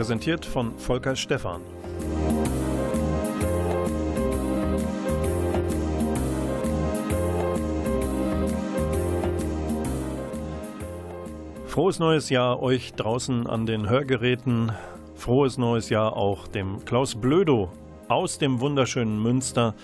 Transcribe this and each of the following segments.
Präsentiert von Volker Stephan. Frohes neues Jahr euch draußen an den Hörgeräten. Frohes neues Jahr auch dem Klaus Blödo aus dem wunderschönen Münster,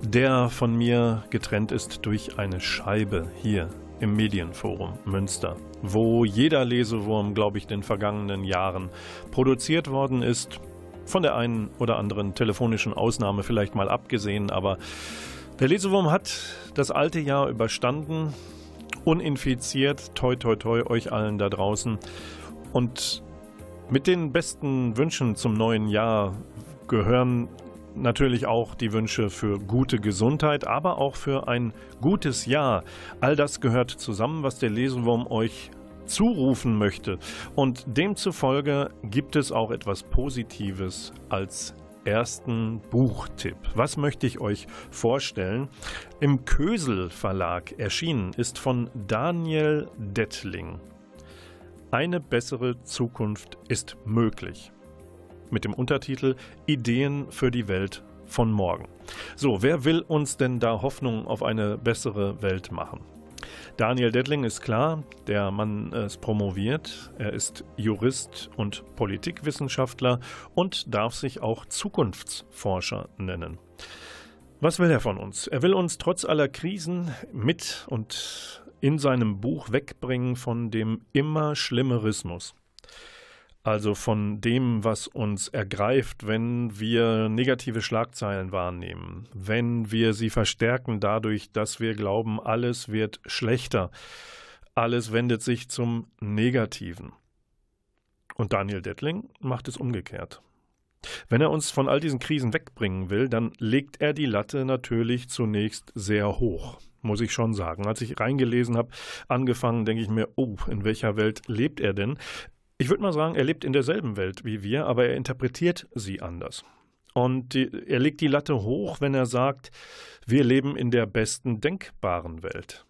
der von mir getrennt ist durch eine Scheibe hier im Medienforum Münster, wo jeder Lesewurm, glaube ich, den vergangenen Jahren produziert worden ist. Von der einen oder anderen telefonischen Ausnahme vielleicht mal abgesehen, aber der Lesewurm hat das alte Jahr überstanden, uninfiziert, toi toi toi euch allen da draußen. Und mit den besten Wünschen zum neuen Jahr gehören natürlich auch die Wünsche für gute Gesundheit, aber auch für ein gutes Jahr. All das gehört zusammen, was der Lesewurm euch zurufen möchte. Und demzufolge gibt es auch etwas Positives als ersten Buchtipp. Was möchte ich euch vorstellen? Im Kösel Verlag erschienen ist von Daniel Dettling. Eine bessere Zukunft ist möglich mit dem Untertitel Ideen für die Welt von morgen. So, wer will uns denn da Hoffnung auf eine bessere Welt machen? Daniel Dettling ist klar, der Mann ist promoviert, er ist Jurist und Politikwissenschaftler und darf sich auch Zukunftsforscher nennen. Was will er von uns? Er will uns trotz aller Krisen mit und in seinem Buch wegbringen von dem immer Schlimmerismus also von dem, was uns ergreift, wenn wir negative Schlagzeilen wahrnehmen, wenn wir sie verstärken dadurch, dass wir glauben, alles wird schlechter, alles wendet sich zum Negativen. Und Daniel Dettling macht es umgekehrt. Wenn er uns von all diesen Krisen wegbringen will, dann legt er die Latte natürlich zunächst sehr hoch, muss ich schon sagen. Als ich reingelesen habe, angefangen, denke ich mir, oh, in welcher Welt lebt er denn? Ich würde mal sagen, er lebt in derselben Welt wie wir, aber er interpretiert sie anders. Und die, er legt die Latte hoch, wenn er sagt, wir leben in der besten denkbaren Welt.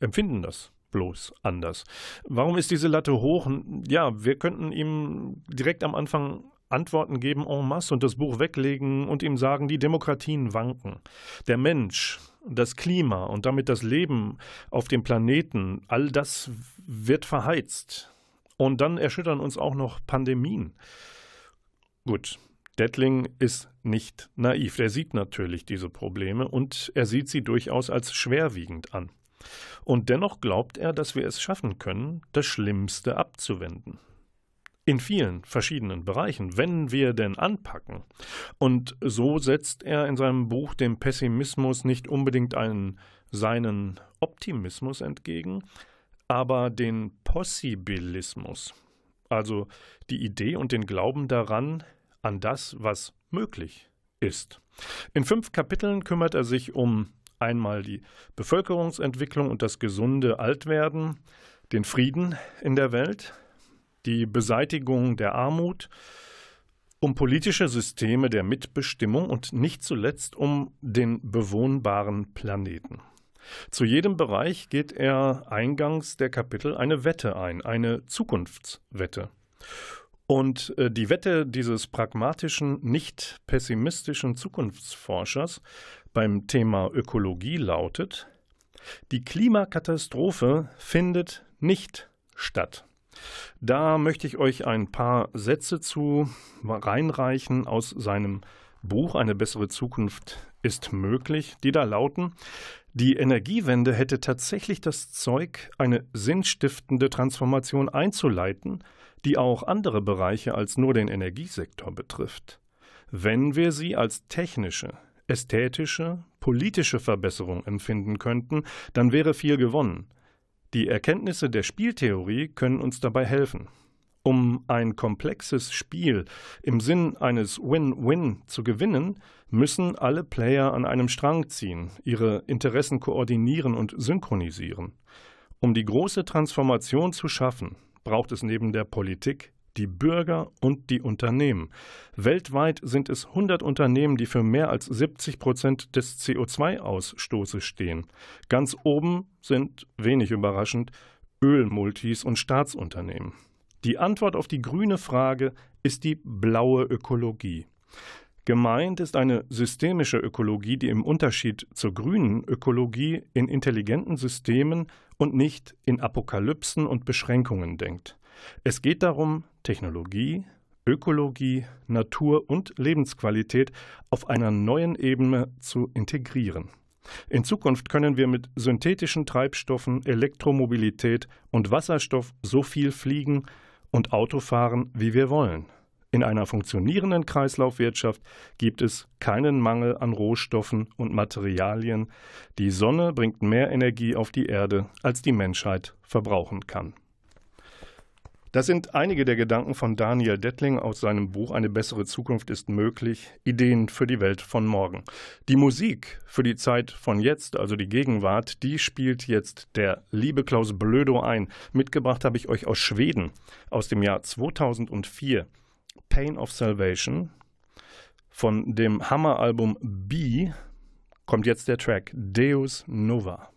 Empfinden das bloß anders. Warum ist diese Latte hoch? Ja, wir könnten ihm direkt am Anfang Antworten geben en masse und das Buch weglegen und ihm sagen, die Demokratien wanken. Der Mensch, das Klima und damit das Leben auf dem Planeten, all das wird verheizt. Und dann erschüttern uns auch noch Pandemien. Gut, Dettling ist nicht naiv. Er sieht natürlich diese Probleme und er sieht sie durchaus als schwerwiegend an. Und dennoch glaubt er, dass wir es schaffen können, das Schlimmste abzuwenden. In vielen verschiedenen Bereichen, wenn wir denn anpacken. Und so setzt er in seinem Buch dem Pessimismus nicht unbedingt einen seinen Optimismus entgegen, aber den Possibilismus, also die Idee und den Glauben daran, an das, was möglich ist. In fünf Kapiteln kümmert er sich um einmal die Bevölkerungsentwicklung und das gesunde Altwerden, den Frieden in der Welt, die Beseitigung der Armut, um politische Systeme der Mitbestimmung und nicht zuletzt um den bewohnbaren Planeten. Zu jedem Bereich geht er eingangs der Kapitel eine Wette ein, eine Zukunftswette. Und äh, die Wette dieses pragmatischen, nicht pessimistischen Zukunftsforschers beim Thema Ökologie lautet, die Klimakatastrophe findet nicht statt. Da möchte ich euch ein paar Sätze zu reinreichen aus seinem Buch Eine bessere Zukunft ist möglich, die da lauten, die Energiewende hätte tatsächlich das Zeug, eine sinnstiftende Transformation einzuleiten, die auch andere Bereiche als nur den Energiesektor betrifft. Wenn wir sie als technische, ästhetische, politische Verbesserung empfinden könnten, dann wäre viel gewonnen. Die Erkenntnisse der Spieltheorie können uns dabei helfen. Um ein komplexes Spiel im Sinn eines Win-Win zu gewinnen, müssen alle Player an einem Strang ziehen, ihre Interessen koordinieren und synchronisieren. Um die große Transformation zu schaffen, braucht es neben der Politik die Bürger und die Unternehmen. Weltweit sind es 100 Unternehmen, die für mehr als 70 Prozent des CO2-Ausstoßes stehen. Ganz oben sind, wenig überraschend, Ölmultis und Staatsunternehmen. Die Antwort auf die grüne Frage ist die blaue Ökologie. Gemeint ist eine systemische Ökologie, die im Unterschied zur grünen Ökologie in intelligenten Systemen und nicht in Apokalypsen und Beschränkungen denkt. Es geht darum, Technologie, Ökologie, Natur und Lebensqualität auf einer neuen Ebene zu integrieren. In Zukunft können wir mit synthetischen Treibstoffen, Elektromobilität und Wasserstoff so viel fliegen, und Auto fahren, wie wir wollen. In einer funktionierenden Kreislaufwirtschaft gibt es keinen Mangel an Rohstoffen und Materialien. Die Sonne bringt mehr Energie auf die Erde, als die Menschheit verbrauchen kann. Das sind einige der Gedanken von Daniel Dettling aus seinem Buch Eine bessere Zukunft ist möglich, Ideen für die Welt von morgen. Die Musik für die Zeit von jetzt, also die Gegenwart, die spielt jetzt der liebe Klaus Blödo ein. Mitgebracht habe ich euch aus Schweden aus dem Jahr 2004 Pain of Salvation. Von dem Hammeralbum B kommt jetzt der Track Deus Nova.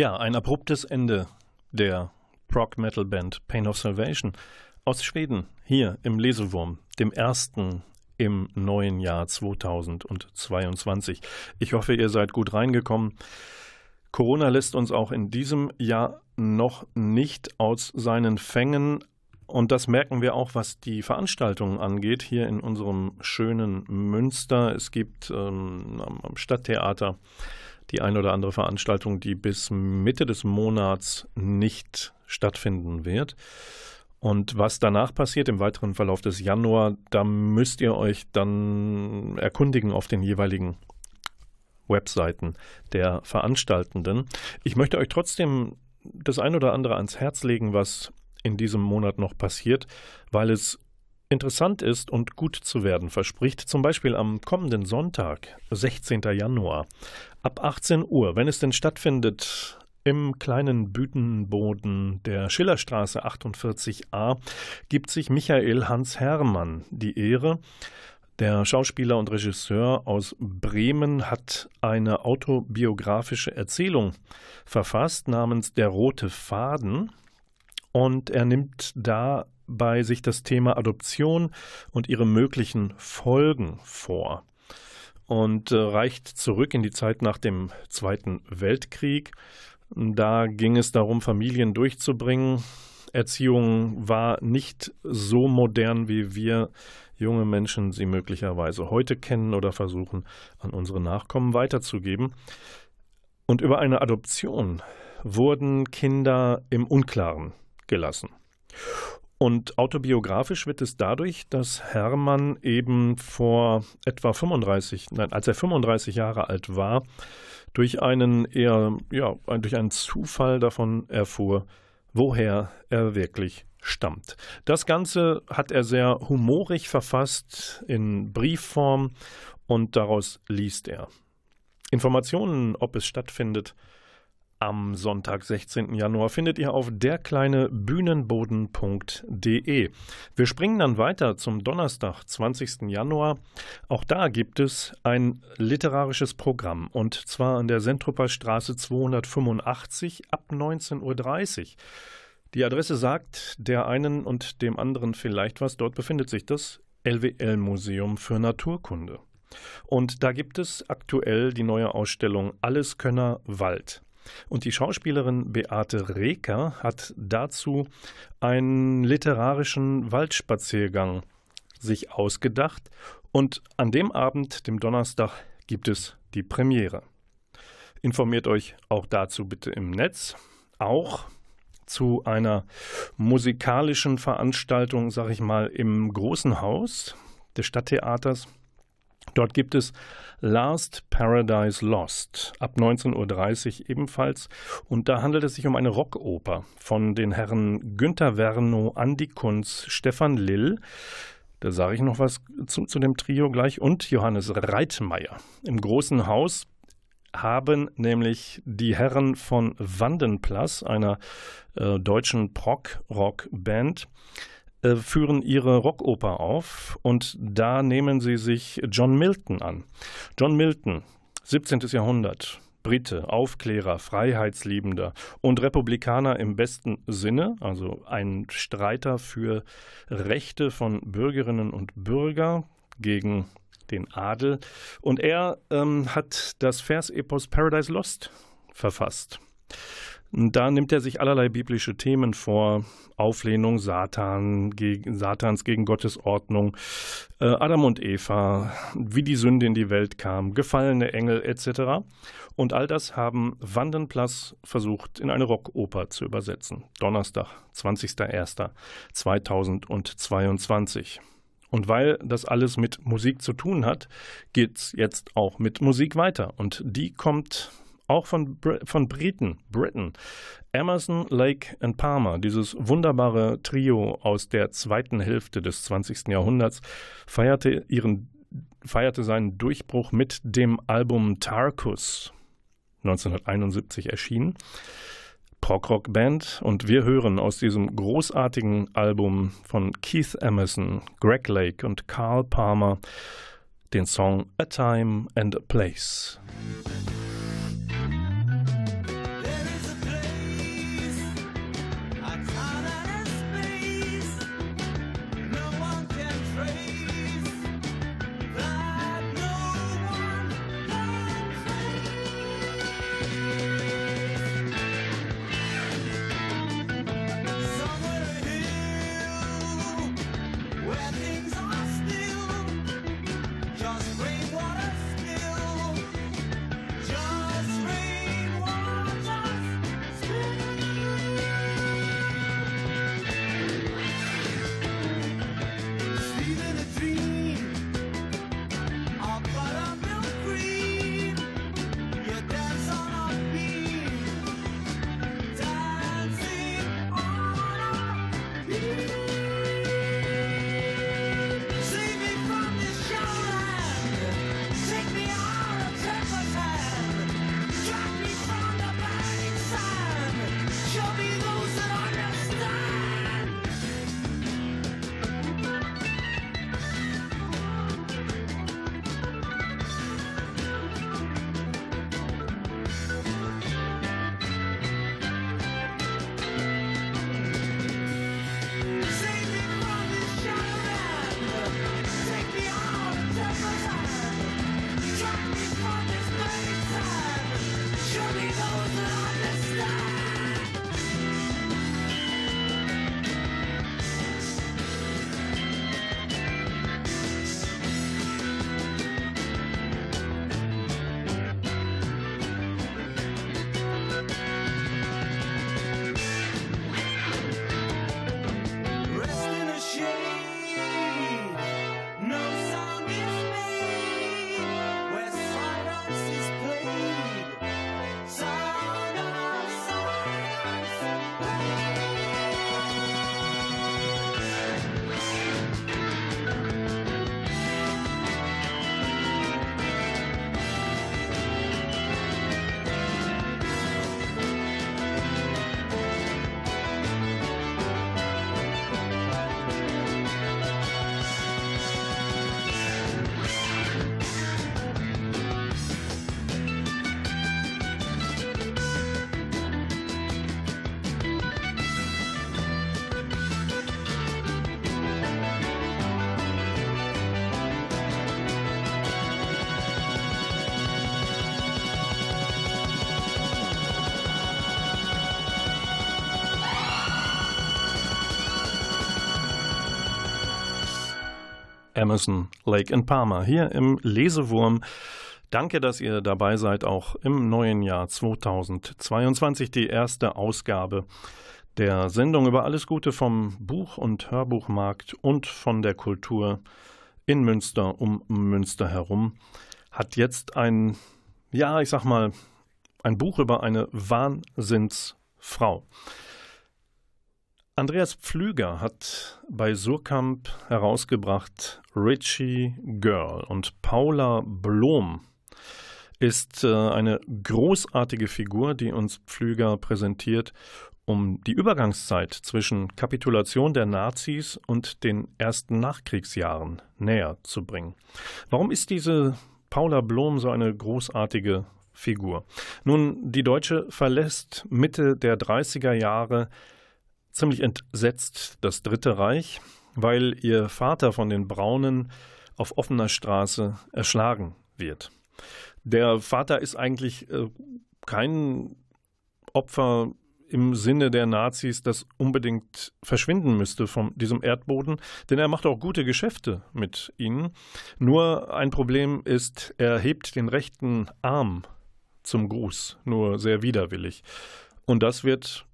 Ja, ein abruptes Ende der Prog-Metal-Band Pain of Salvation aus Schweden, hier im Lesewurm, dem ersten im neuen Jahr 2022. Ich hoffe, ihr seid gut reingekommen. Corona lässt uns auch in diesem Jahr noch nicht aus seinen Fängen, und das merken wir auch, was die Veranstaltungen angeht, hier in unserem schönen Münster. Es gibt ähm, am Stadttheater die ein oder andere Veranstaltung, die bis Mitte des Monats nicht stattfinden wird. Und was danach passiert im weiteren Verlauf des Januar, da müsst ihr euch dann erkundigen auf den jeweiligen Webseiten der Veranstaltenden. Ich möchte euch trotzdem das ein oder andere ans Herz legen, was in diesem Monat noch passiert, weil es interessant ist und gut zu werden verspricht. Zum Beispiel am kommenden Sonntag, 16. Januar, ab 18 Uhr, wenn es denn stattfindet Im kleinen Bütenboden der Schillerstraße 48a gibt sich Michael Hans Herrmann die Ehre. Der Schauspieler und Regisseur aus Bremen hat eine autobiografische Erzählung verfasst namens Der rote Faden und er nimmt dabei sich das Thema Adoption und ihre möglichen Folgen vor und äh, reicht zurück in die Zeit nach dem Zweiten Weltkrieg. Da ging es darum, Familien durchzubringen. Erziehung war nicht so modern, wie wir junge Menschen sie möglicherweise heute kennen oder versuchen, an unsere Nachkommen weiterzugeben. Und über eine Adoption wurden Kinder im Unklaren gelassen. Und autobiografisch wird es dadurch, dass Hermann eben vor etwa 35, nein, als er 35 Jahre alt war, durch einen eher, ja, durch einen Zufall davon erfuhr, woher er wirklich stammt. Das Ganze hat er sehr humorig verfasst in Briefform und daraus liest er. Informationen, ob es stattfindet, am Sonntag, 16. Januar, findet ihr auf derkleinebühnenboden.de. Wir springen dann weiter zum Donnerstag, 20. Januar. Auch da gibt es ein literarisches Programm und zwar an der Sentruper Straße 285 ab 19.30 Uhr. Die Adresse sagt der einen und dem anderen vielleicht was. Dort befindet sich das LWL-Museum für Naturkunde. Und da gibt es aktuell die neue Ausstellung Alleskönner Wald. Und die Schauspielerin Beate Reker hat dazu einen literarischen Waldspaziergang sich ausgedacht. Und an dem Abend, dem Donnerstag, gibt es die Premiere. Informiert euch auch dazu bitte im Netz. Auch zu einer musikalischen Veranstaltung, sag ich mal, im großen Haus des Stadttheaters Dort gibt es Last Paradise Lost ab 19.30 Uhr ebenfalls. Und da handelt es sich um eine Rockoper von den Herren Günter Werno, Andi Kunz, Stefan Lill. Da sage ich noch was zu, zu dem Trio gleich. Und Johannes Reitmeier. Im großen Haus haben nämlich die Herren von Wandenplas, einer äh, deutschen Prog-Rock-Band, äh, führen ihre Rockoper auf und da nehmen sie sich John Milton an. John Milton, 17. Jahrhundert, Brite, Aufklärer, Freiheitsliebender und Republikaner im besten Sinne, also ein Streiter für Rechte von Bürgerinnen und Bürger gegen den Adel. Und er ähm, hat das Versepos Paradise Lost verfasst. Da nimmt er sich allerlei biblische Themen vor. Auflehnung Satan, gegen, Satans gegen Gottes Ordnung, äh, Adam und Eva, wie die Sünde in die Welt kam, gefallene Engel etc. Und all das haben Vandenplas versucht in eine Rockoper zu übersetzen. Donnerstag, 20.01.2022. Und weil das alles mit Musik zu tun hat, geht's jetzt auch mit Musik weiter. Und die kommt auch von, Br von Briten, Britain. Emerson, Lake and Palmer, dieses wunderbare Trio aus der zweiten Hälfte des 20. Jahrhunderts, feierte, ihren, feierte seinen Durchbruch mit dem Album Tarkus, 1971 erschienen. Prog-Rock-Band und wir hören aus diesem großartigen Album von Keith Emerson, Greg Lake und Carl Palmer den Song A Time and a Place. Emerson, Lake and Palmer hier im Lesewurm. Danke, dass ihr dabei seid, auch im neuen Jahr 2022, die erste Ausgabe der Sendung über alles Gute vom Buch- und Hörbuchmarkt und von der Kultur in Münster um Münster herum, hat jetzt ein, ja, ich sag mal, ein Buch über eine Wahnsinnsfrau. Andreas Pflüger hat bei Surkamp herausgebracht Richie Girl und Paula Blom ist äh, eine großartige Figur, die uns Pflüger präsentiert, um die Übergangszeit zwischen Kapitulation der Nazis und den ersten Nachkriegsjahren näher zu bringen. Warum ist diese Paula Blom so eine großartige Figur? Nun, die Deutsche verlässt Mitte der 30er Jahre ziemlich entsetzt das Dritte Reich, weil ihr Vater von den Braunen auf offener Straße erschlagen wird. Der Vater ist eigentlich äh, kein Opfer im Sinne der Nazis, das unbedingt verschwinden müsste von diesem Erdboden, denn er macht auch gute Geschäfte mit ihnen. Nur ein Problem ist, er hebt den rechten Arm zum Gruß, nur sehr widerwillig. Und das wird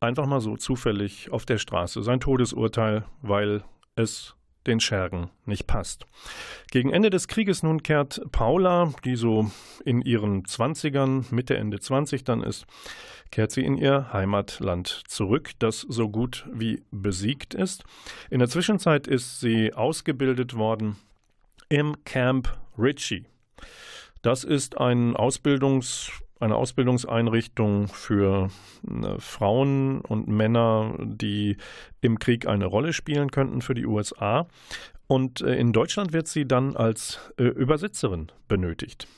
einfach mal so zufällig auf der Straße sein Todesurteil, weil es den Schergen nicht passt. Gegen Ende des Krieges nun kehrt Paula, die so in ihren Zwanzigern, Mitte, Ende 20 dann ist, kehrt sie in ihr Heimatland zurück, das so gut wie besiegt ist. In der Zwischenzeit ist sie ausgebildet worden im Camp Ritchie. Das ist ein Ausbildungs eine Ausbildungseinrichtung für äh, Frauen und Männer, die im Krieg eine Rolle spielen könnten für die USA. Und äh, in Deutschland wird sie dann als äh, Übersetzerin benötigt.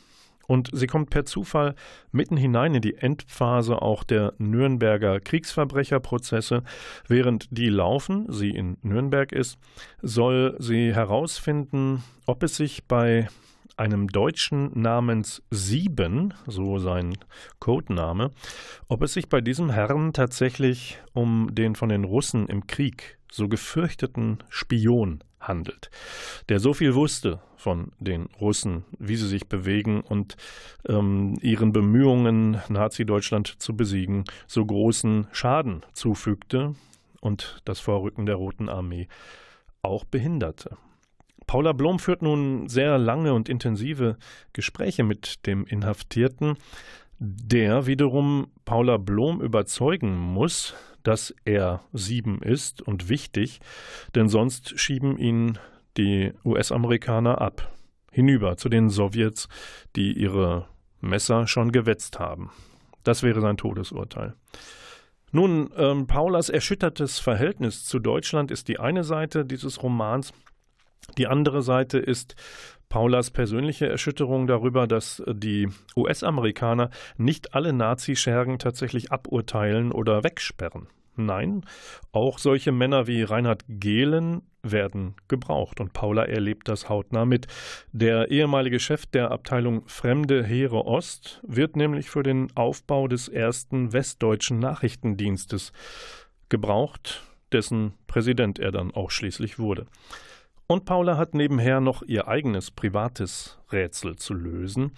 Und sie kommt per Zufall mitten hinein in die Endphase auch der Nürnberger Kriegsverbrecherprozesse. Während die laufen, sie in Nürnberg ist, soll sie herausfinden, ob es sich bei einem Deutschen namens Sieben, so sein Codename, ob es sich bei diesem Herrn tatsächlich um den von den Russen im Krieg so gefürchteten Spion handelt, der so viel wusste von den Russen, wie sie sich bewegen und ähm, ihren Bemühungen, Nazi-Deutschland zu besiegen, so großen Schaden zufügte und das Vorrücken der Roten Armee auch behinderte. Paula Blom führt nun sehr lange und intensive Gespräche mit dem Inhaftierten, der wiederum Paula Blom überzeugen muss, dass er sieben ist und wichtig, denn sonst schieben ihn die US-Amerikaner ab, hinüber zu den Sowjets, die ihre Messer schon gewetzt haben. Das wäre sein Todesurteil. Nun, ähm, Paulas erschüttertes Verhältnis zu Deutschland ist die eine Seite dieses Romans. Die andere Seite ist Paulas persönliche Erschütterung darüber, dass die US-Amerikaner nicht alle Nazischergen tatsächlich aburteilen oder wegsperren. Nein, auch solche Männer wie Reinhard Gehlen werden gebraucht und Paula erlebt das hautnah mit. Der ehemalige Chef der Abteilung Fremde Heere Ost wird nämlich für den Aufbau des ersten westdeutschen Nachrichtendienstes gebraucht, dessen Präsident er dann auch schließlich wurde. Und Paula hat nebenher noch ihr eigenes privates Rätsel zu lösen.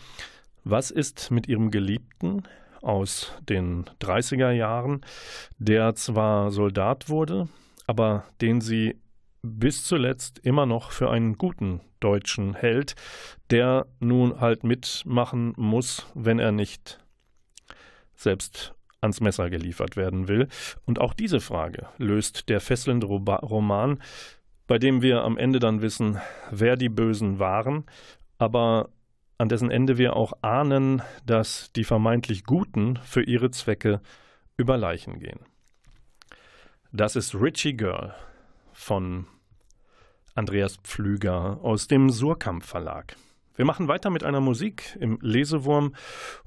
Was ist mit ihrem Geliebten aus den 30er Jahren, der zwar Soldat wurde, aber den sie bis zuletzt immer noch für einen guten Deutschen hält, der nun halt mitmachen muss, wenn er nicht selbst ans Messer geliefert werden will. Und auch diese Frage löst der fesselnde Roman bei dem wir am Ende dann wissen, wer die Bösen waren, aber an dessen Ende wir auch ahnen, dass die vermeintlich Guten für ihre Zwecke über Leichen gehen. Das ist Richie Girl von Andreas Pflüger aus dem Surkamp Verlag. Wir machen weiter mit einer Musik im Lesewurm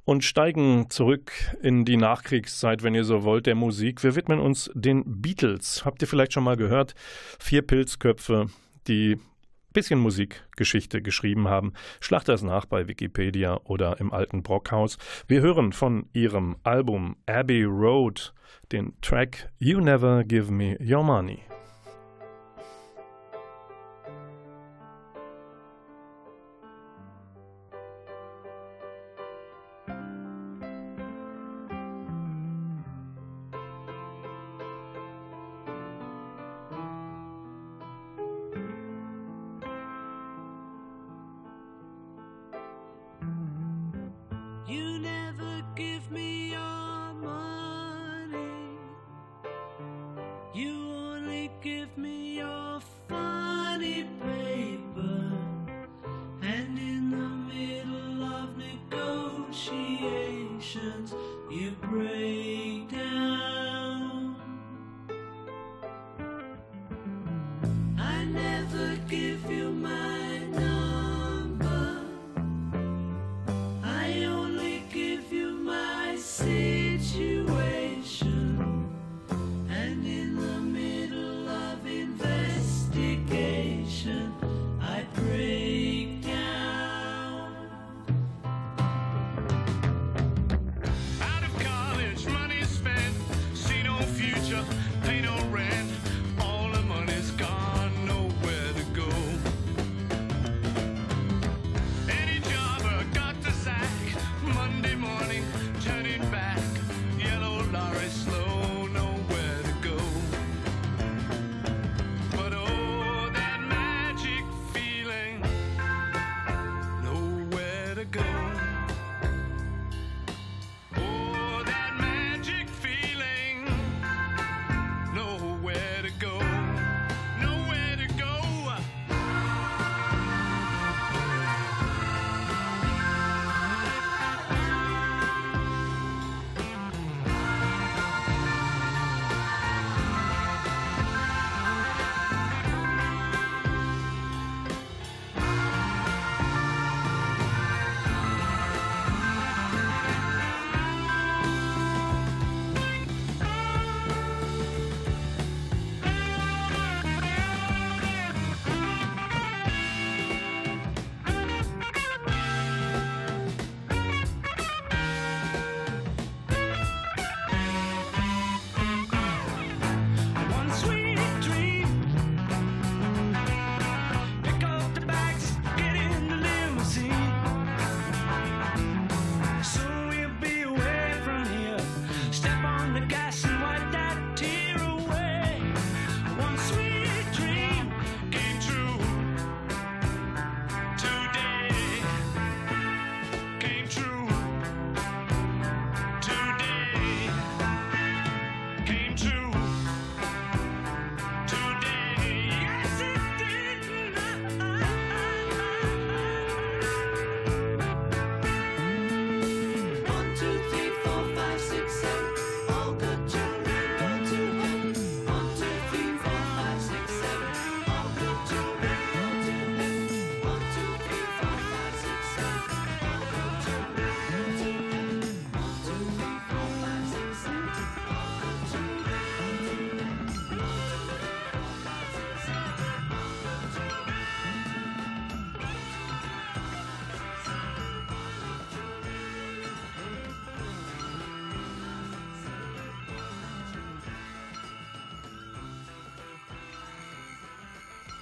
und steigen zurück in die Nachkriegszeit, wenn ihr so wollt, der Musik. Wir widmen uns den Beatles. Habt ihr vielleicht schon mal gehört? Vier Pilzköpfe, die bisschen Musikgeschichte geschrieben haben. Schlag das nach bei Wikipedia oder im alten Brockhaus. Wir hören von ihrem Album Abbey Road den Track You Never Give Me Your Money.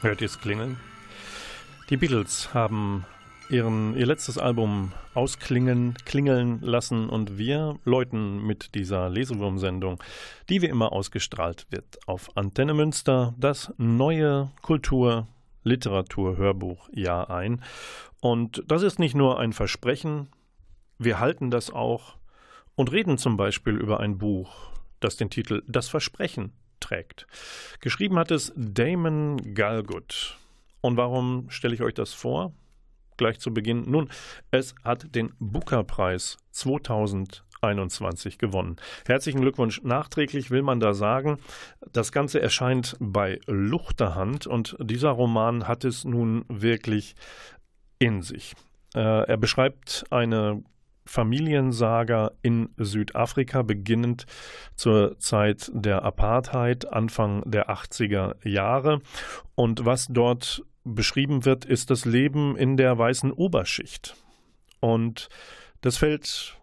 Hört ihr es klingeln? Die Beatles haben ihren, ihr letztes Album ausklingen, klingeln lassen und wir läuten mit dieser Lesewurmsendung, die wie immer ausgestrahlt wird auf Antenne Münster, das neue Kultur- Literatur-Hörbuch-Jahr ein. Und das ist nicht nur ein Versprechen, wir halten das auch und reden zum Beispiel über ein Buch, das den Titel Das Versprechen trägt. Geschrieben hat es Damon Galgut. Und warum stelle ich euch das vor? Gleich zu Beginn. Nun, es hat den Booker-Preis 2021 gewonnen. Herzlichen Glückwunsch. Nachträglich will man da sagen, das Ganze erscheint bei Luchterhand und dieser Roman hat es nun wirklich in sich. Äh, er beschreibt eine Familiensaga in Südafrika, beginnend zur Zeit der Apartheid, Anfang der 80er Jahre. Und was dort beschrieben wird, ist das Leben in der weißen Oberschicht. Und das fällt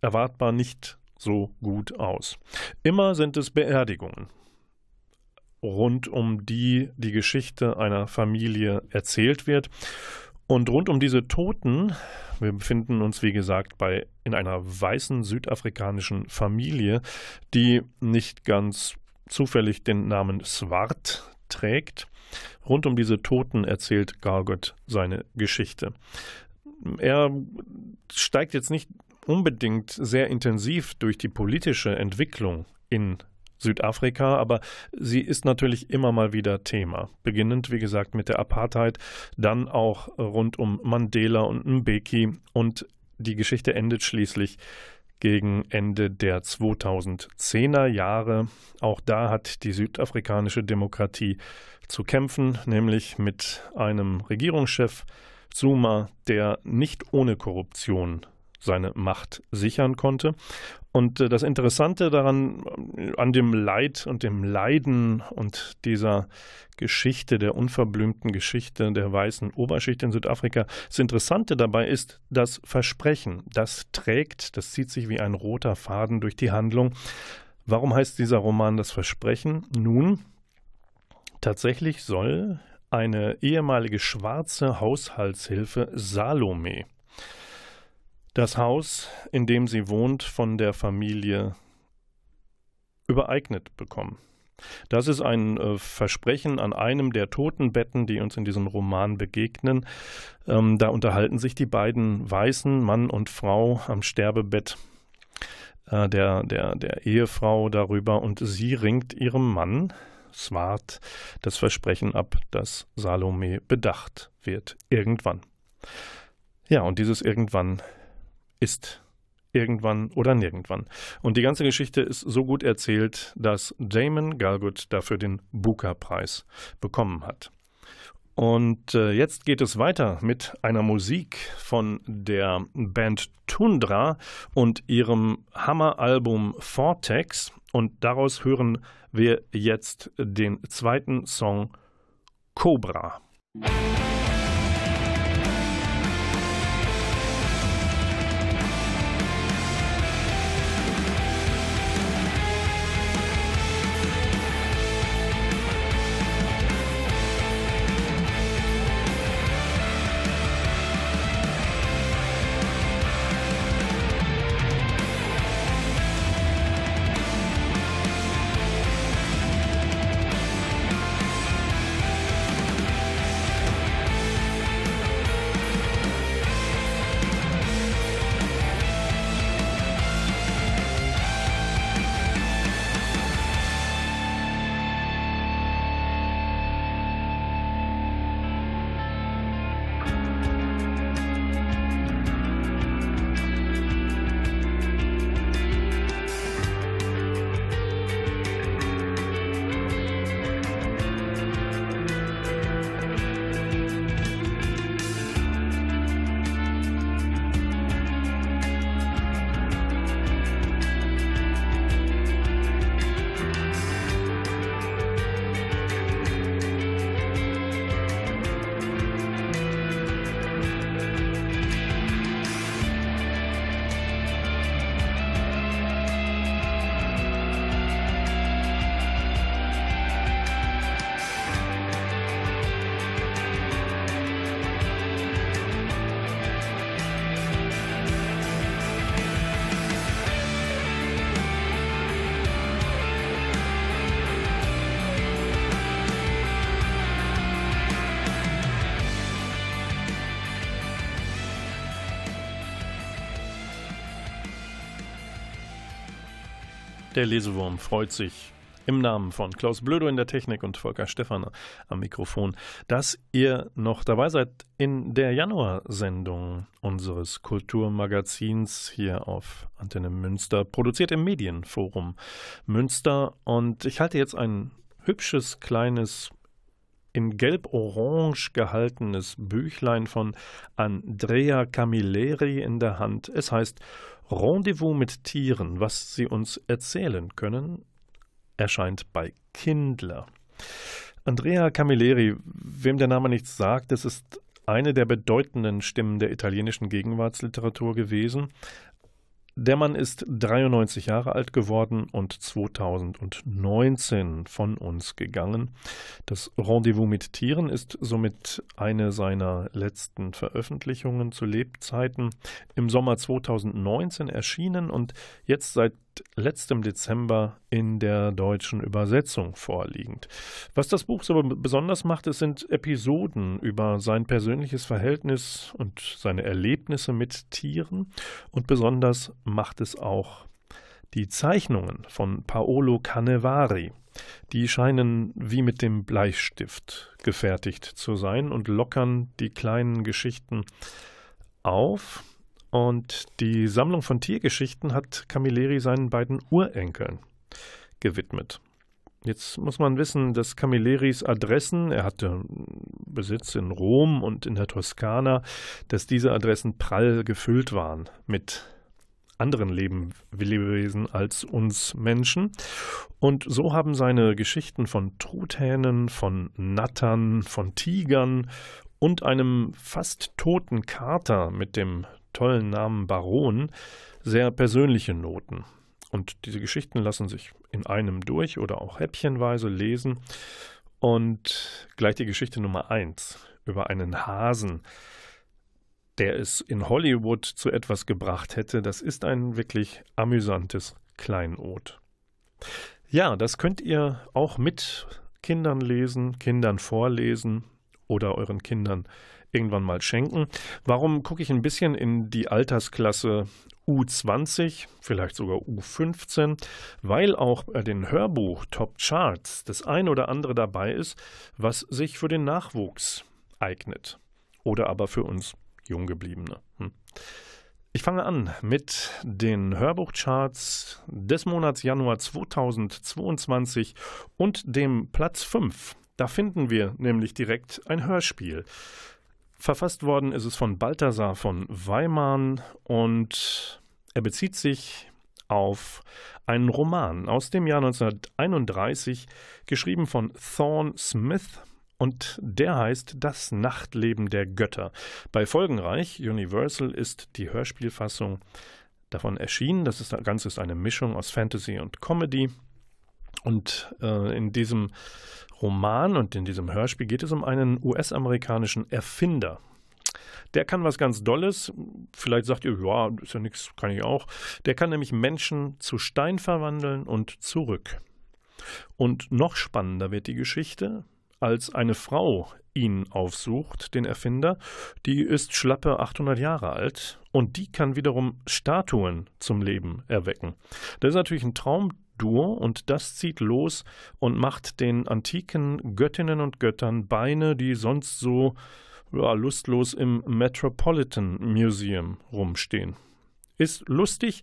erwartbar nicht so gut aus. Immer sind es Beerdigungen, rund um die die Geschichte einer Familie erzählt wird. Und rund um diese Toten, wir befinden uns wie gesagt bei in einer weißen südafrikanischen Familie, die nicht ganz zufällig den Namen Swart trägt. Rund um diese Toten erzählt Gargot seine Geschichte. Er steigt jetzt nicht unbedingt sehr intensiv durch die politische Entwicklung in Südafrika, aber sie ist natürlich immer mal wieder Thema. Beginnend, wie gesagt, mit der Apartheid, dann auch rund um Mandela und Mbeki und die Geschichte endet schließlich gegen Ende der 2010er Jahre. Auch da hat die südafrikanische Demokratie zu kämpfen, nämlich mit einem Regierungschef Zuma, der nicht ohne Korruption seine Macht sichern konnte. Und äh, das Interessante daran, äh, an dem Leid und dem Leiden und dieser Geschichte, der unverblümten Geschichte der weißen Oberschicht in Südafrika, das Interessante dabei ist das Versprechen. Das trägt, das zieht sich wie ein roter Faden durch die Handlung. Warum heißt dieser Roman das Versprechen? Nun, tatsächlich soll eine ehemalige schwarze Haushaltshilfe Salome das Haus, in dem sie wohnt, von der Familie übereignet bekommen. Das ist ein äh, Versprechen an einem der Totenbetten, die uns in diesem Roman begegnen. Ähm, da unterhalten sich die beiden Weißen, Mann und Frau, am Sterbebett äh, der, der, der Ehefrau darüber und sie ringt ihrem Mann, Swart, das Versprechen ab, dass Salome bedacht wird. Irgendwann. Ja, und dieses Irgendwann ist irgendwann oder nirgendwann. Und die ganze Geschichte ist so gut erzählt, dass Damon Galgut dafür den Booker-Preis bekommen hat. Und äh, jetzt geht es weiter mit einer Musik von der Band Tundra und ihrem Hammer-Album Vortex. Und daraus hören wir jetzt den zweiten Song Cobra. Musik Der Lesewurm freut sich im Namen von Klaus Blödo in der Technik und Volker Stephan am Mikrofon, dass ihr noch dabei seid in der Januarsendung unseres Kulturmagazins hier auf Antenne Münster, produziert im Medienforum Münster. Und ich halte jetzt ein hübsches kleines in gelb-orange gehaltenes Büchlein von Andrea Camilleri in der Hand. Es heißt Rendezvous mit Tieren, was sie uns erzählen können, erscheint bei Kindler. Andrea Camilleri, wem der Name nichts sagt, das ist eine der bedeutenden Stimmen der italienischen Gegenwartsliteratur gewesen. Der Mann ist 93 Jahre alt geworden und 2019 von uns gegangen. Das Rendezvous mit Tieren ist somit eine seiner letzten Veröffentlichungen zu Lebzeiten. Im Sommer 2019 erschienen und jetzt seit letztem Dezember in der deutschen Übersetzung vorliegend. Was das Buch so besonders macht, es sind Episoden über sein persönliches Verhältnis und seine Erlebnisse mit Tieren und besonders macht es auch die Zeichnungen von Paolo Canevari. Die scheinen wie mit dem Bleistift gefertigt zu sein und lockern die kleinen Geschichten auf und die Sammlung von Tiergeschichten hat Camilleri seinen beiden Urenkeln gewidmet. Jetzt muss man wissen, dass Camilleris Adressen, er hatte Besitz in Rom und in der Toskana, dass diese Adressen prall gefüllt waren mit anderen Lebewesen als uns Menschen. Und so haben seine Geschichten von Truthähnen, von Nattern, von Tigern und einem fast toten Kater mit dem tollen Namen Baron sehr persönliche Noten. Und diese Geschichten lassen sich in einem durch oder auch häppchenweise lesen. Und gleich die Geschichte Nummer eins über einen Hasen, der es in Hollywood zu etwas gebracht hätte. Das ist ein wirklich amüsantes Kleinod. Ja, das könnt ihr auch mit Kindern lesen, Kindern vorlesen oder euren Kindern irgendwann mal schenken. Warum gucke ich ein bisschen in die Altersklasse U20, vielleicht sogar U15, weil auch bei den Hörbuch Top Charts das ein oder andere dabei ist, was sich für den Nachwuchs eignet oder aber für uns Junggebliebene. Hm. Ich fange an mit den Hörbuchcharts des Monats Januar 2022 und dem Platz 5. Da finden wir nämlich direkt ein Hörspiel. Verfasst worden ist es von Balthasar von Weimann und er bezieht sich auf einen Roman aus dem Jahr 1931, geschrieben von Thorne Smith und der heißt Das Nachtleben der Götter. Bei Folgenreich Universal ist die Hörspielfassung davon erschienen. Das, ist, das Ganze ist eine Mischung aus Fantasy und Comedy. Und äh, in diesem Roman und in diesem Hörspiel geht es um einen US-amerikanischen Erfinder. Der kann was ganz Dolles. Vielleicht sagt ihr, ja, ist ja nichts, kann ich auch. Der kann nämlich Menschen zu Stein verwandeln und zurück. Und noch spannender wird die Geschichte, als eine Frau ihn aufsucht, den Erfinder. Die ist schlappe 800 Jahre alt und die kann wiederum Statuen zum Leben erwecken. Das ist natürlich ein Traum Dur und das zieht los und macht den antiken Göttinnen und Göttern Beine, die sonst so ja, lustlos im Metropolitan Museum rumstehen. Ist lustig.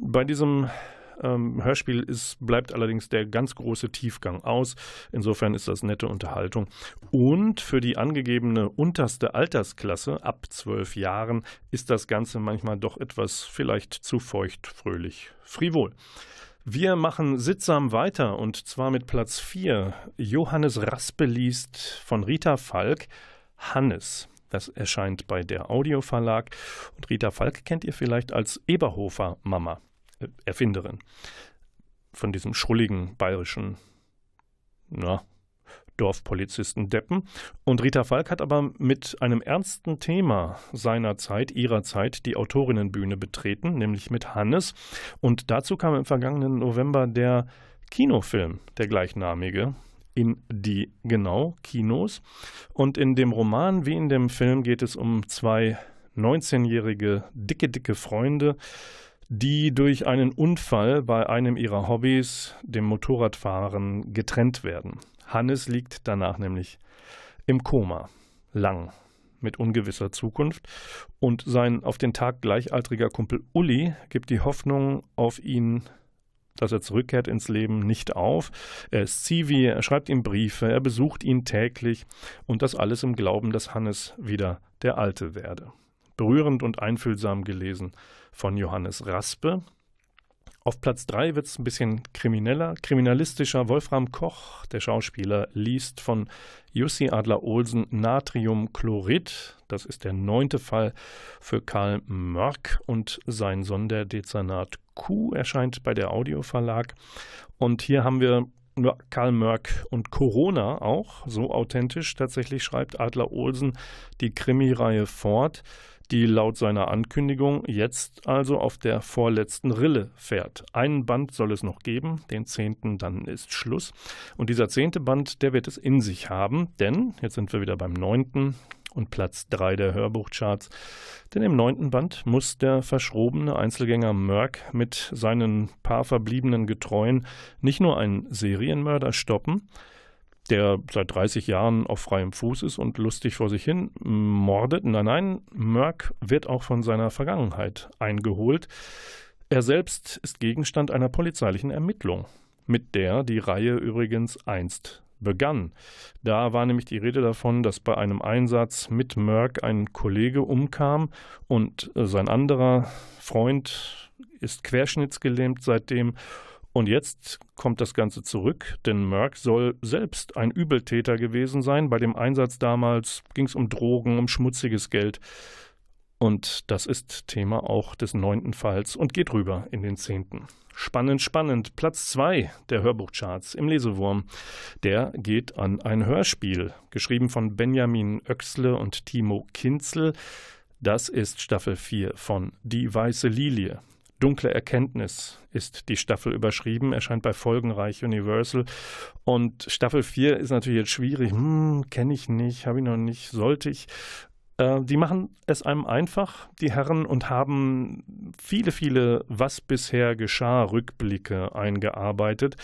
Bei diesem ähm, Hörspiel ist, bleibt allerdings der ganz große Tiefgang aus. Insofern ist das nette Unterhaltung. Und für die angegebene unterste Altersklasse ab zwölf Jahren ist das Ganze manchmal doch etwas vielleicht zu feucht, fröhlich, frivol. Wir machen sittsam weiter und zwar mit Platz 4. Johannes Raspe liest von Rita Falk Hannes. Das erscheint bei der Audioverlag. Und Rita Falk kennt ihr vielleicht als Eberhofer Mama, Erfinderin von diesem schrulligen bayerischen na, Dorfpolizisten Deppen. Und Rita Falk hat aber mit einem ernsten Thema seiner Zeit, ihrer Zeit, die Autorinnenbühne betreten, nämlich mit Hannes. Und dazu kam im vergangenen November der Kinofilm, der gleichnamige, in die genau Kinos. Und in dem Roman wie in dem Film geht es um zwei 19-jährige dicke, dicke Freunde, die durch einen Unfall bei einem ihrer Hobbys, dem Motorradfahren, getrennt werden. Hannes liegt danach nämlich im Koma, lang, mit ungewisser Zukunft. Und sein auf den Tag gleichaltriger Kumpel Uli gibt die Hoffnung auf ihn, dass er zurückkehrt ins Leben, nicht auf. Er ist Zivi, er schreibt ihm Briefe, er besucht ihn täglich und das alles im Glauben, dass Hannes wieder der Alte werde. Berührend und einfühlsam gelesen von Johannes Raspe. Auf Platz 3 wird es ein bisschen krimineller, kriminalistischer. Wolfram Koch, der Schauspieler, liest von Jussi Adler-Olsen Natriumchlorid. Das ist der neunte Fall für Karl Mörk und sein Sonderdezernat Q erscheint bei der Audio Verlag. Und hier haben wir Karl Mörk und Corona auch, so authentisch tatsächlich schreibt Adler Olsen die Krimireihe fort die laut seiner Ankündigung jetzt also auf der vorletzten Rille fährt. Einen Band soll es noch geben, den zehnten, dann ist Schluss. Und dieser zehnte Band, der wird es in sich haben, denn, jetzt sind wir wieder beim neunten und Platz drei der Hörbuchcharts, denn im neunten Band muss der verschrobene Einzelgänger Merck mit seinen paar verbliebenen Getreuen nicht nur einen Serienmörder stoppen, der seit 30 Jahren auf freiem Fuß ist und lustig vor sich hin mordet. Nein, nein, Merck wird auch von seiner Vergangenheit eingeholt. Er selbst ist Gegenstand einer polizeilichen Ermittlung, mit der die Reihe übrigens einst begann. Da war nämlich die Rede davon, dass bei einem Einsatz mit Merck ein Kollege umkam und sein anderer Freund ist querschnittsgelähmt seitdem und jetzt kommt das Ganze zurück, denn Merck soll selbst ein Übeltäter gewesen sein. Bei dem Einsatz damals ging es um Drogen, um schmutziges Geld. Und das ist Thema auch des neunten Falls und geht rüber in den zehnten. Spannend, spannend. Platz zwei der Hörbuchcharts im Lesewurm. Der geht an ein Hörspiel, geschrieben von Benjamin Oechsle und Timo Kinzel. Das ist Staffel 4 von Die Weiße Lilie. Dunkle Erkenntnis ist die Staffel überschrieben, erscheint bei Folgenreich Universal. Und Staffel 4 ist natürlich jetzt schwierig. Hm, kenne ich nicht, habe ich noch nicht, sollte ich. Äh, die machen es einem einfach, die Herren, und haben viele, viele, was bisher geschah, Rückblicke eingearbeitet.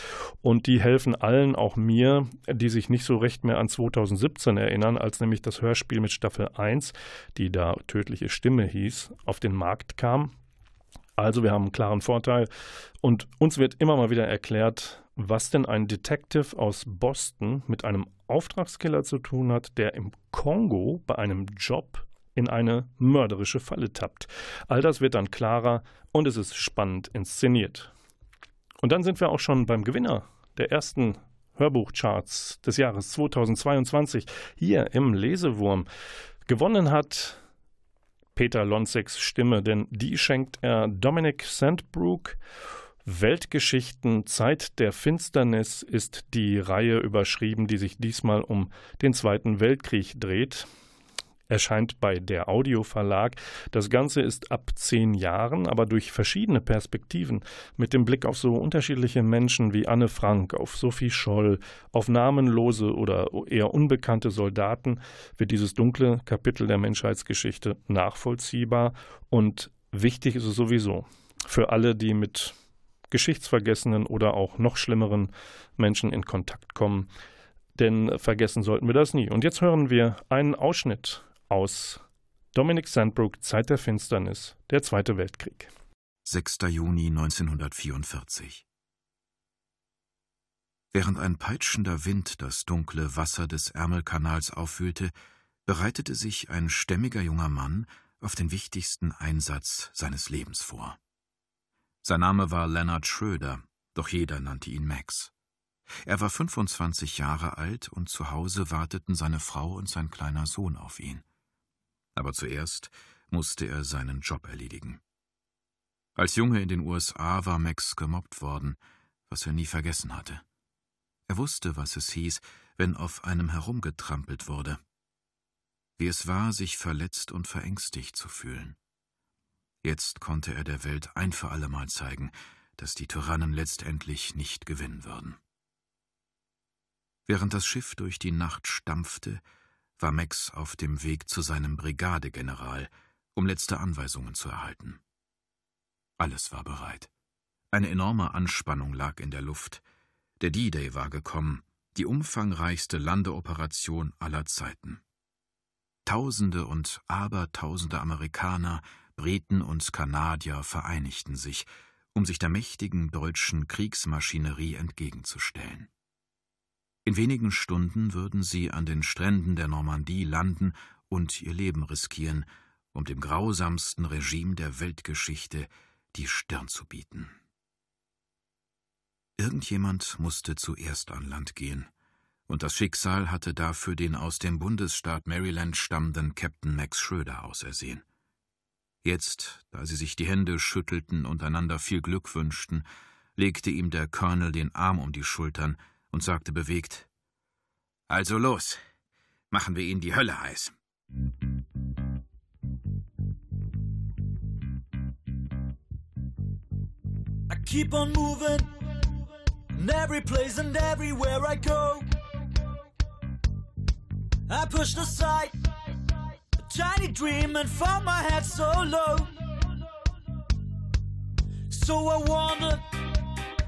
Und die helfen allen, auch mir, die sich nicht so recht mehr an 2017 erinnern, als nämlich das Hörspiel mit Staffel 1, die da tödliche Stimme hieß, auf den Markt kam. Also wir haben einen klaren Vorteil und uns wird immer mal wieder erklärt, was denn ein Detective aus Boston mit einem Auftragskiller zu tun hat, der im Kongo bei einem Job in eine mörderische Falle tappt. All das wird dann klarer und es ist spannend inszeniert. Und dann sind wir auch schon beim Gewinner der ersten Hörbuchcharts des Jahres 2022 hier im Lesewurm. Gewonnen hat Peter Lonsegs Stimme, denn die schenkt er Dominic Sandbrook. Weltgeschichten Zeit der Finsternis ist die Reihe überschrieben, die sich diesmal um den Zweiten Weltkrieg dreht erscheint bei der Audio Verlag. Das Ganze ist ab zehn Jahren, aber durch verschiedene Perspektiven, mit dem Blick auf so unterschiedliche Menschen wie Anne Frank, auf Sophie Scholl, auf namenlose oder eher unbekannte Soldaten, wird dieses dunkle Kapitel der Menschheitsgeschichte nachvollziehbar und wichtig ist es sowieso für alle, die mit geschichtsvergessenen oder auch noch schlimmeren Menschen in Kontakt kommen. Denn vergessen sollten wir das nie. Und jetzt hören wir einen Ausschnitt aus Dominic Sandbrook Zeit der Finsternis, der Zweite Weltkrieg. 6. Juni 1944 Während ein peitschender Wind das dunkle Wasser des Ärmelkanals aufwühlte, bereitete sich ein stämmiger junger Mann auf den wichtigsten Einsatz seines Lebens vor. Sein Name war Leonard Schröder, doch jeder nannte ihn Max. Er war 25 Jahre alt und zu Hause warteten seine Frau und sein kleiner Sohn auf ihn aber zuerst musste er seinen Job erledigen. Als Junge in den USA war Max gemobbt worden, was er nie vergessen hatte. Er wusste, was es hieß, wenn auf einem herumgetrampelt wurde. Wie es war, sich verletzt und verängstigt zu fühlen. Jetzt konnte er der Welt ein für allemal zeigen, dass die Tyrannen letztendlich nicht gewinnen würden. Während das Schiff durch die Nacht stampfte, war Max auf dem Weg zu seinem Brigadegeneral, um letzte Anweisungen zu erhalten. Alles war bereit. Eine enorme Anspannung lag in der Luft. Der D-Day war gekommen, die umfangreichste Landeoperation aller Zeiten. Tausende und Abertausende Amerikaner, Briten und Kanadier vereinigten sich, um sich der mächtigen deutschen Kriegsmaschinerie entgegenzustellen. In wenigen Stunden würden sie an den Stränden der Normandie landen und ihr Leben riskieren, um dem grausamsten Regime der Weltgeschichte die Stirn zu bieten. Irgendjemand musste zuerst an Land gehen, und das Schicksal hatte dafür den aus dem Bundesstaat Maryland stammenden Captain Max Schröder ausersehen. Jetzt, da sie sich die Hände schüttelten und einander viel Glück wünschten, legte ihm der Colonel den Arm um die Schultern und sagte bewegt Also los, machen wir ihnen die Hölle heiß. I keep on moving in every place and everywhere I go. I pushed aside a tiny dream and found my head so low. So I wondered,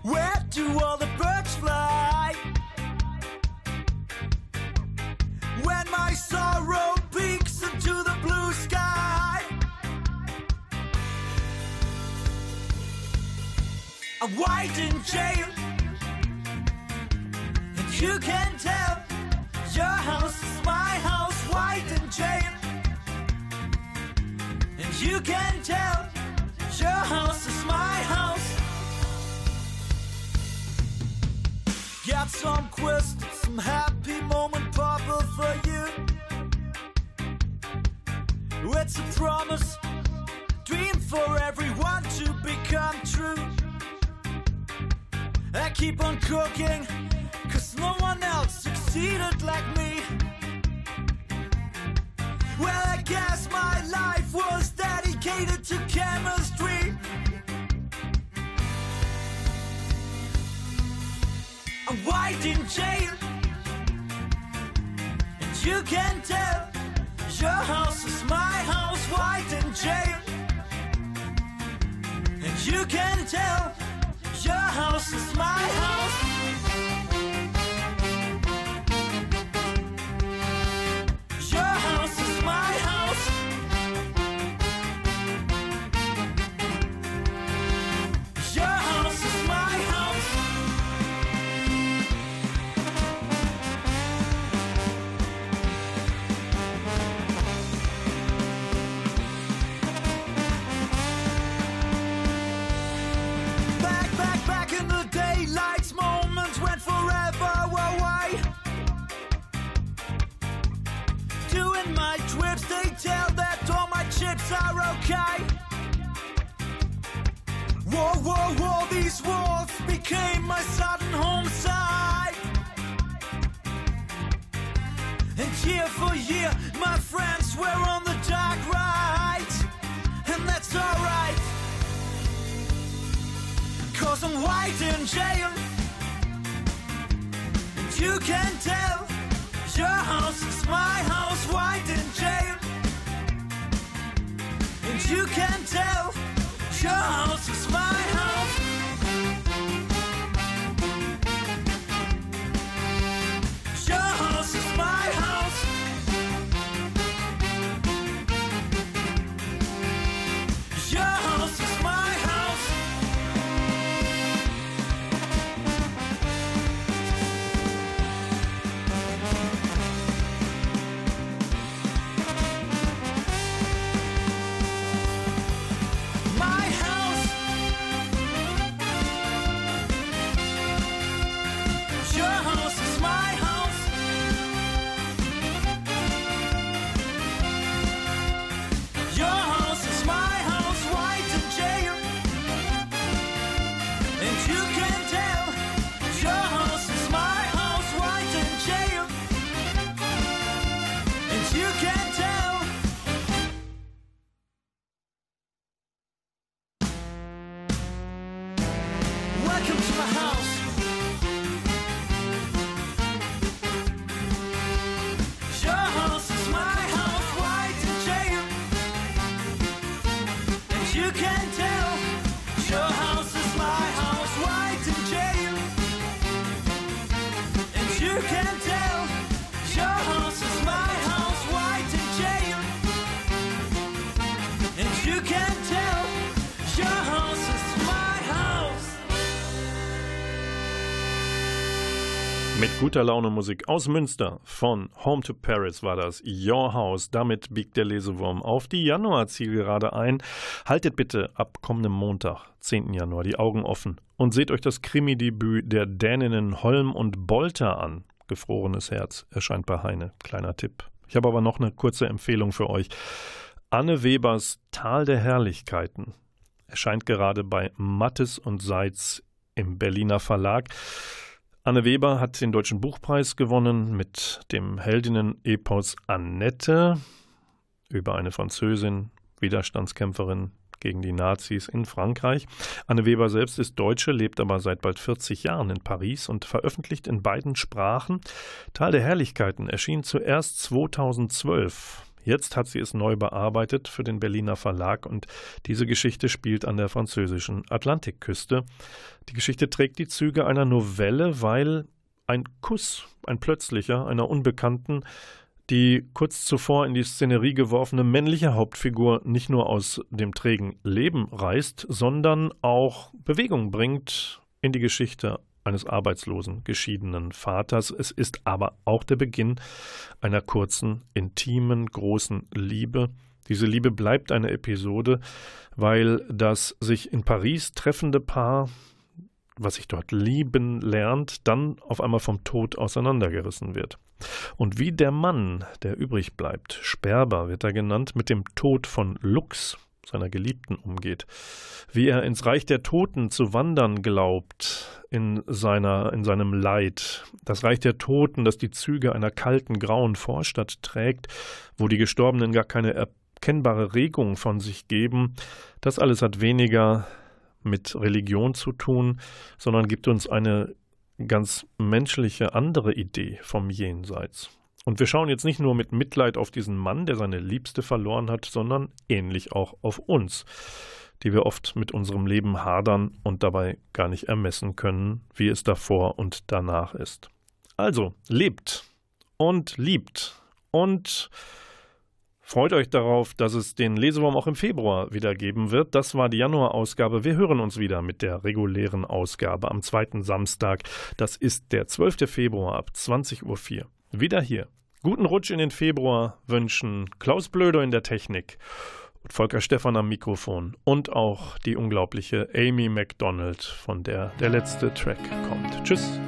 where do all the birds fly? When my sorrow peaks into the blue sky. I'm white in jail, and you can tell your house is my house, white in jail, and you can tell your house is my house. Got some quest, some happy moment, Papa, for you. It's a promise, dream for everyone to become true. I keep on cooking, cause no one else succeeded like me. Well, I guess my life was dedicated to chemistry. I'm white in jail, you can tell your house is my house, white in jail, and you can tell your house is my house. Chips are okay. Whoa, whoa, whoa, these walls became my sudden home side. And year for year, my friends were on the dark ride. And that's alright. Cause I'm white in jail. And you can tell your house is my house, white in jail. You can tell your house is my house. Guter Laune Musik aus Münster von Home to Paris war das Your House. Damit biegt der Lesewurm auf die Januarzielgerade ein. Haltet bitte ab kommendem Montag, 10. Januar, die Augen offen und seht euch das Krimi-Debüt der Däninnen Holm und Bolter an. Gefrorenes Herz erscheint bei Heine. Kleiner Tipp. Ich habe aber noch eine kurze Empfehlung für euch. Anne Webers Tal der Herrlichkeiten erscheint gerade bei Mattes und Seitz im Berliner Verlag. Anne Weber hat den Deutschen Buchpreis gewonnen mit dem Heldinnen-Epos Annette über eine Französin, Widerstandskämpferin gegen die Nazis in Frankreich. Anne Weber selbst ist Deutsche, lebt aber seit bald 40 Jahren in Paris und veröffentlicht in beiden Sprachen. Tal der Herrlichkeiten erschien zuerst 2012 Jetzt hat sie es neu bearbeitet für den Berliner Verlag und diese Geschichte spielt an der französischen Atlantikküste. Die Geschichte trägt die Züge einer Novelle, weil ein Kuss, ein plötzlicher, einer Unbekannten, die kurz zuvor in die Szenerie geworfene männliche Hauptfigur nicht nur aus dem trägen Leben reißt, sondern auch Bewegung bringt in die Geschichte eines arbeitslosen, geschiedenen Vaters. Es ist aber auch der Beginn einer kurzen, intimen, großen Liebe. Diese Liebe bleibt eine Episode, weil das sich in Paris treffende Paar, was sich dort lieben lernt, dann auf einmal vom Tod auseinandergerissen wird. Und wie der Mann, der übrig bleibt, Sperber wird er genannt, mit dem Tod von Lux, seiner Geliebten umgeht, wie er ins Reich der Toten zu wandern glaubt in seiner in seinem Leid, das Reich der Toten, das die Züge einer kalten grauen Vorstadt trägt, wo die Gestorbenen gar keine erkennbare Regung von sich geben, das alles hat weniger mit Religion zu tun, sondern gibt uns eine ganz menschliche andere Idee vom Jenseits. Und wir schauen jetzt nicht nur mit Mitleid auf diesen Mann, der seine Liebste verloren hat, sondern ähnlich auch auf uns, die wir oft mit unserem Leben hadern und dabei gar nicht ermessen können, wie es davor und danach ist. Also, lebt und liebt und freut euch darauf, dass es den Lesewurm auch im Februar wieder geben wird. Das war die Januarausgabe. Wir hören uns wieder mit der regulären Ausgabe am zweiten Samstag. Das ist der 12. Februar ab 20.04 Uhr wieder hier. Guten Rutsch in den Februar wünschen Klaus Blöder in der Technik und Volker Stephan am Mikrofon und auch die unglaubliche Amy MacDonald, von der der letzte Track kommt. Tschüss.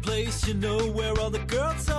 Place you know where all the girls are.